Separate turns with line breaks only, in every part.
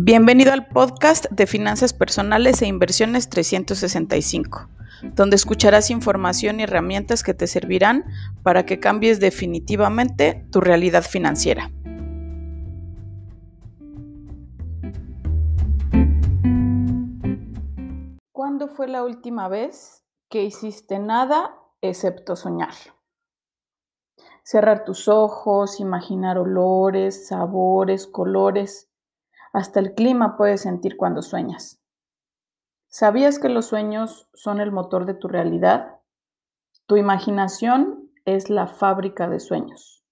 Bienvenido al podcast de Finanzas Personales e Inversiones 365, donde escucharás información y herramientas que te servirán para que cambies definitivamente tu realidad financiera. ¿Cuándo fue la última vez que hiciste nada excepto soñar? Cerrar tus ojos, imaginar olores, sabores, colores hasta el clima puedes sentir cuando sueñas. ¿Sabías que los sueños son el motor de tu realidad? Tu imaginación es la fábrica de sueños.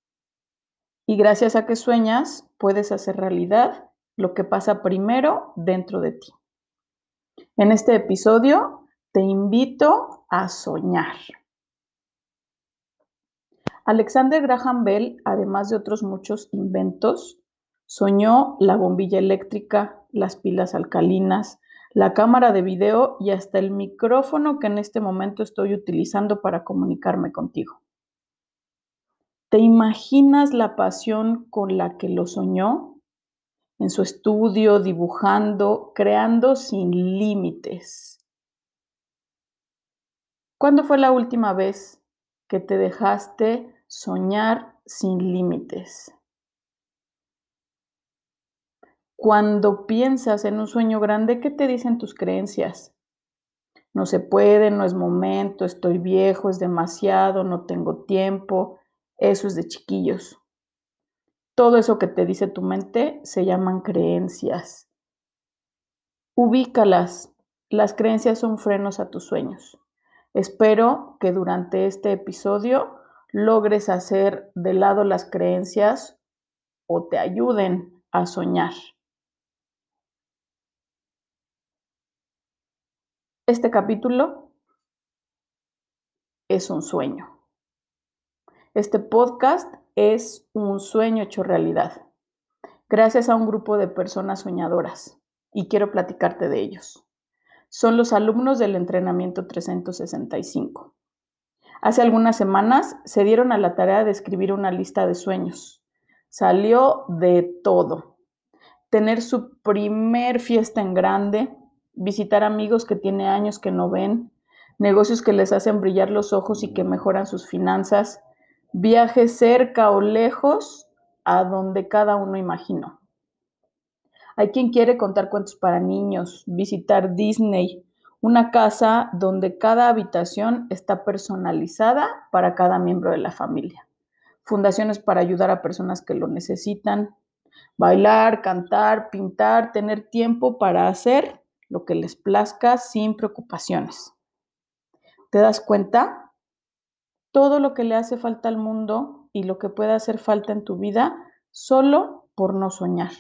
Y gracias a que sueñas, puedes hacer realidad lo que pasa primero dentro de ti. En este episodio te invito a soñar. Alexander Graham Bell, además de otros muchos inventos, Soñó la bombilla eléctrica, las pilas alcalinas, la cámara de video y hasta el micrófono que en este momento estoy utilizando para comunicarme contigo. ¿Te imaginas la pasión con la que lo soñó? En su estudio, dibujando, creando sin límites. ¿Cuándo fue la última vez que te dejaste soñar sin límites? Cuando piensas en un sueño grande, ¿qué te dicen tus creencias? No se puede, no es momento, estoy viejo, es demasiado, no tengo tiempo. Eso es de chiquillos. Todo eso que te dice tu mente se llaman creencias. Ubícalas. Las creencias son frenos a tus sueños. Espero que durante este episodio logres hacer de lado las creencias o te ayuden a soñar. Este capítulo es un sueño. Este podcast es un sueño hecho realidad, gracias a un grupo de personas soñadoras, y quiero platicarte de ellos. Son los alumnos del entrenamiento 365. Hace algunas semanas se dieron a la tarea de escribir una lista de sueños. Salió de todo. Tener su primer fiesta en grande, visitar amigos que tiene años que no ven, negocios que les hacen brillar los ojos y que mejoran sus finanzas, viajes cerca o lejos a donde cada uno imaginó. Hay quien quiere contar cuentos para niños, visitar Disney, una casa donde cada habitación está personalizada para cada miembro de la familia. Fundaciones para ayudar a personas que lo necesitan. Bailar, cantar, pintar, tener tiempo para hacer lo que les plazca sin preocupaciones. ¿Te das cuenta? Todo lo que le hace falta al mundo y lo que puede hacer falta en tu vida solo por no soñar.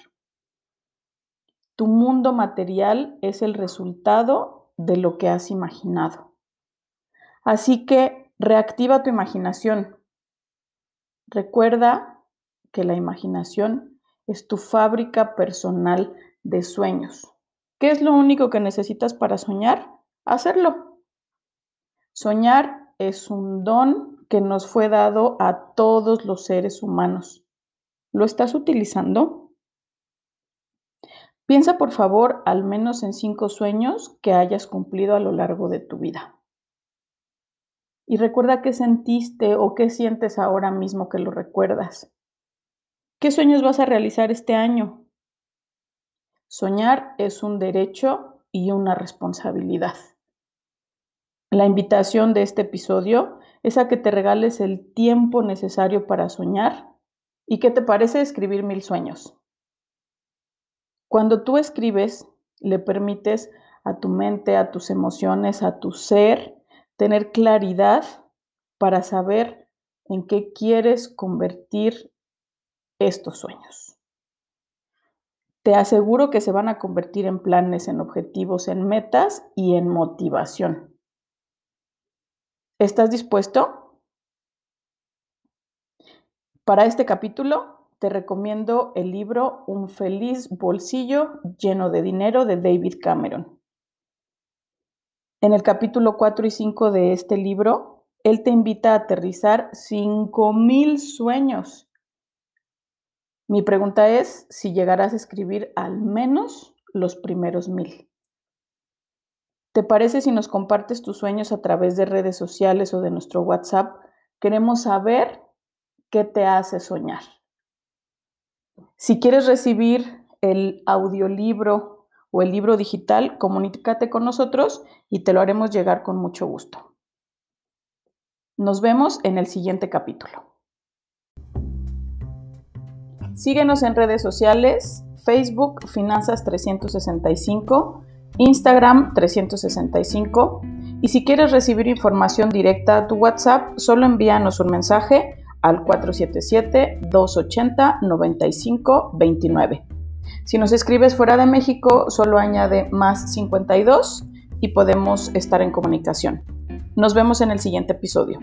Tu mundo material es el resultado de lo que has imaginado. Así que reactiva tu imaginación. Recuerda que la imaginación es tu fábrica personal de sueños. ¿Qué es lo único que necesitas para soñar? Hacerlo. Soñar es un don que nos fue dado a todos los seres humanos. ¿Lo estás utilizando? Piensa por favor al menos en cinco sueños que hayas cumplido a lo largo de tu vida. Y recuerda qué sentiste o qué sientes ahora mismo que lo recuerdas. ¿Qué sueños vas a realizar este año? Soñar es un derecho y una responsabilidad. La invitación de este episodio es a que te regales el tiempo necesario para soñar y qué te parece escribir mil sueños. Cuando tú escribes, le permites a tu mente, a tus emociones, a tu ser, tener claridad para saber en qué quieres convertir estos sueños. Te aseguro que se van a convertir en planes, en objetivos, en metas y en motivación. ¿Estás dispuesto? Para este capítulo te recomiendo el libro Un feliz bolsillo lleno de dinero de David Cameron. En el capítulo 4 y 5 de este libro, él te invita a aterrizar 5.000 sueños Mi pregunta es si llegarás a escribir al menos los primeros mil. ¿Te parece si nos compartes tus sueños a través de redes sociales o de nuestro WhatsApp? Queremos saber qué te hace soñar. Si quieres recibir el audiolibro o el libro digital, comunícate con nosotros y te lo haremos llegar con mucho gusto. Nos vemos en el siguiente capítulo. Síguenos en redes sociales, Facebook Finanzas 365, Instagram 365 y si quieres recibir información directa a tu WhatsApp, solo envíanos un mensaje al 477-280-9529. Si nos escribes fuera de México, solo añade más 52 y podemos estar en comunicación. Nos vemos en el siguiente episodio.